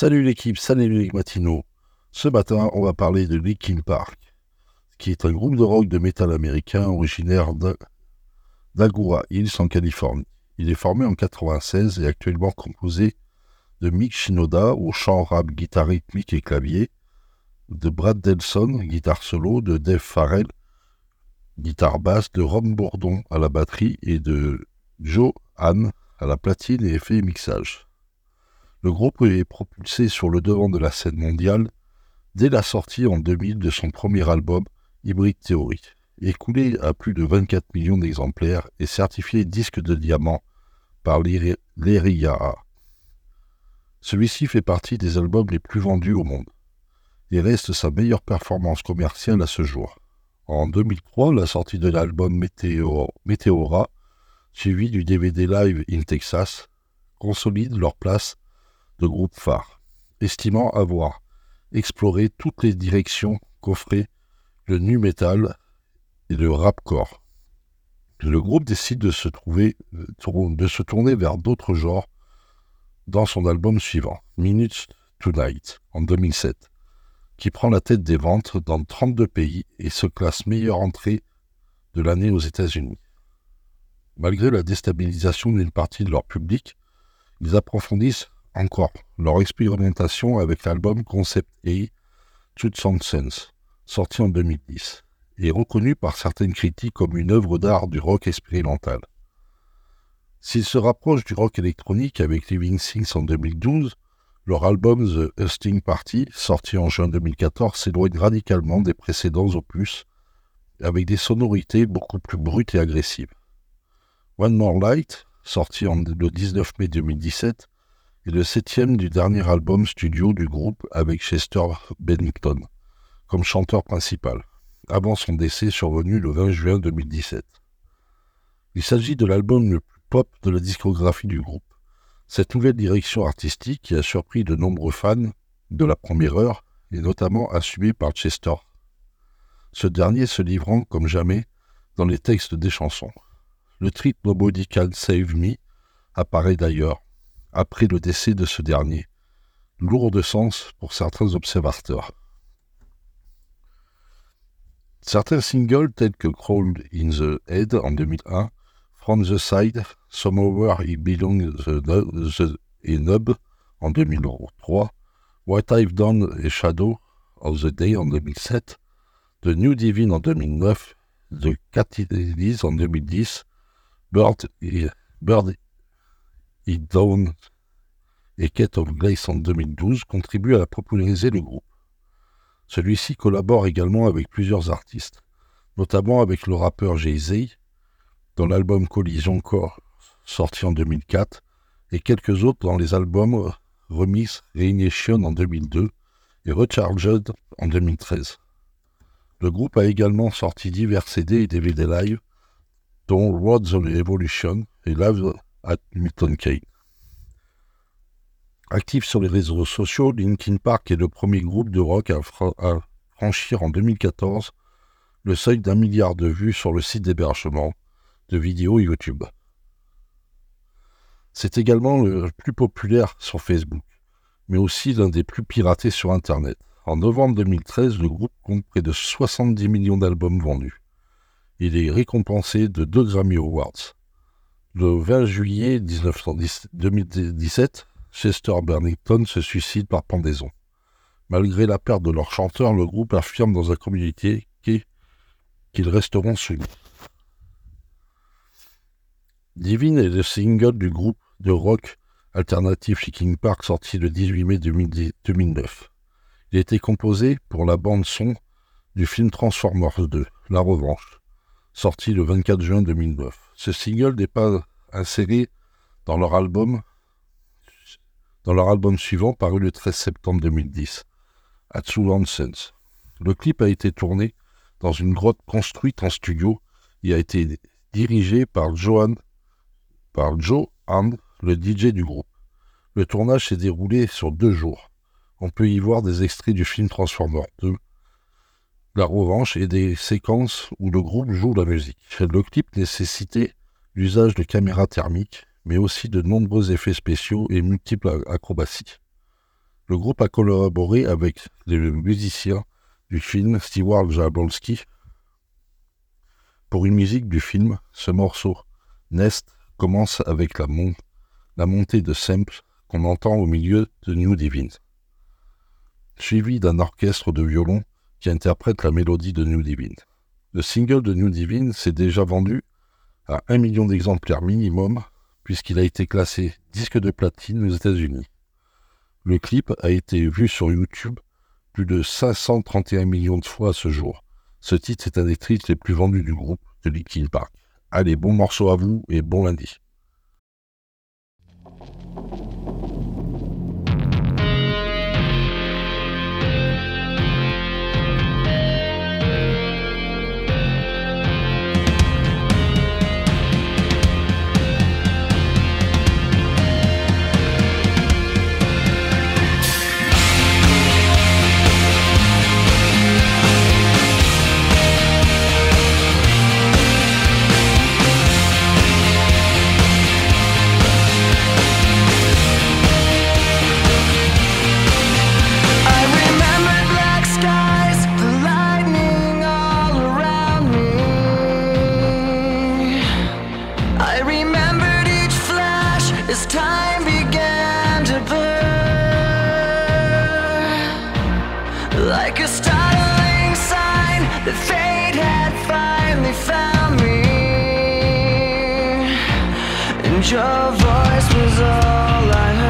Salut l'équipe, salut les matinaux. Ce matin, on va parler de Linkin Park, qui est un groupe de rock de métal américain originaire d'Agoura Hills en Californie. Il est formé en 96 et actuellement composé de Mick Shinoda au chant rap, guitare rythmique et clavier, de Brad Delson, guitare solo, de Dave Farrell, guitare basse, de Ron Bourdon à la batterie et de Joe Anne à la platine et effet et mixage. Le groupe est propulsé sur le devant de la scène mondiale dès la sortie en 2000 de son premier album, Hybrid Theory, écoulé à plus de 24 millions d'exemplaires et certifié disque de diamant par l'ERIAA. Celui-ci fait partie des albums les plus vendus au monde et reste sa meilleure performance commerciale à ce jour. En 2003, la sortie de l'album Meteora, suivi du DVD Live in Texas, consolide leur place de groupe phare, estimant avoir exploré toutes les directions qu'offrait le nu metal et le rapcore. Le groupe décide de se, trouver, de se tourner vers d'autres genres dans son album suivant, Minutes Tonight, en 2007 qui prend la tête des ventes dans 32 pays et se classe meilleure entrée de l'année aux États-Unis. Malgré la déstabilisation d'une partie de leur public, ils approfondissent encore leur expérimentation avec l'album Concept A, Sound Sense, sorti en 2010, et reconnu par certaines critiques comme une œuvre d'art du rock expérimental. S'ils se rapprochent du rock électronique avec Living Things en 2012, leur album The Husting Party, sorti en juin 2014, s'éloigne radicalement des précédents opus, avec des sonorités beaucoup plus brutes et agressives. One More Light, sorti le 19 mai 2017, est le septième du dernier album studio du groupe avec Chester Bennington comme chanteur principal, avant son décès survenu le 20 juin 2017. Il s'agit de l'album le plus pop de la discographie du groupe. Cette nouvelle direction artistique qui a surpris de nombreux fans de la première heure est notamment assumée par Chester, ce dernier se livrant comme jamais dans les textes des chansons. Le trip Nobody Save Me apparaît d'ailleurs après le décès de ce dernier, lourd de sens pour certains observateurs. Certains singles tels que Crawl in the Head en 2001 From the Side, Somewhere It Belongs the, the, et Nub en 2003, What I've Done et Shadow of the Day en 2007, The New Divine en 2009, The Catalyst en 2010, Bird, Bird It Down et Cat of Glace en 2012 contribuent à populariser le groupe. Celui-ci collabore également avec plusieurs artistes, notamment avec le rappeur Jay-Z, dans l'album Collision Core, sorti en 2004, et quelques autres dans les albums Remix Reignition en 2002 et Recharged en 2013. Le groupe a également sorti divers CD et DVD live, dont Road of Evolution et Live at Milton Keynes. Actif sur les réseaux sociaux, Linkin Park est le premier groupe de rock à, à franchir en 2014 le seuil d'un milliard de vues sur le site d'hébergement de vidéos YouTube. C'est également le plus populaire sur Facebook, mais aussi l'un des plus piratés sur Internet. En novembre 2013, le groupe compte près de 70 millions d'albums vendus. Il est récompensé de deux Grammy Awards. Le 20 juillet 2017, Chester Bennington se suicide par pendaison. Malgré la perte de leur chanteur, le groupe affirme dans un communiqué qu'ils resteront suivis. Divine est le single du groupe de rock alternatif King Park sorti le 18 mai 2009. Il a été composé pour la bande son du film Transformers 2, La Revanche, sorti le 24 juin 2009. Ce single n'est pas inséré dans leur album dans leur album suivant paru le 13 septembre 2010, At Sense. Le clip a été tourné dans une grotte construite en studio et a été dirigé par Johan par Joe Hand, le DJ du groupe. Le tournage s'est déroulé sur deux jours. On peut y voir des extraits du film Transformers 2, La Revanche et des séquences où le groupe joue la musique. Le clip nécessitait l'usage de caméras thermiques, mais aussi de nombreux effets spéciaux et multiples acrobaties. Le groupe a collaboré avec les musiciens du film Stewart Jablonski pour une musique du film. Ce morceau, Nest, commence avec la, la montée de samples qu'on entend au milieu de New Divine, suivi d'un orchestre de violon qui interprète la mélodie de New Divine. Le single de New Divine s'est déjà vendu à un million d'exemplaires minimum, puisqu'il a été classé disque de platine aux États-Unis. Le clip a été vu sur YouTube plus de 531 millions de fois à ce jour. Ce titre est un des titres les plus vendus du groupe de Linkin Park. Allez, bon morceau à vous et bon lundi. Your voice was all I heard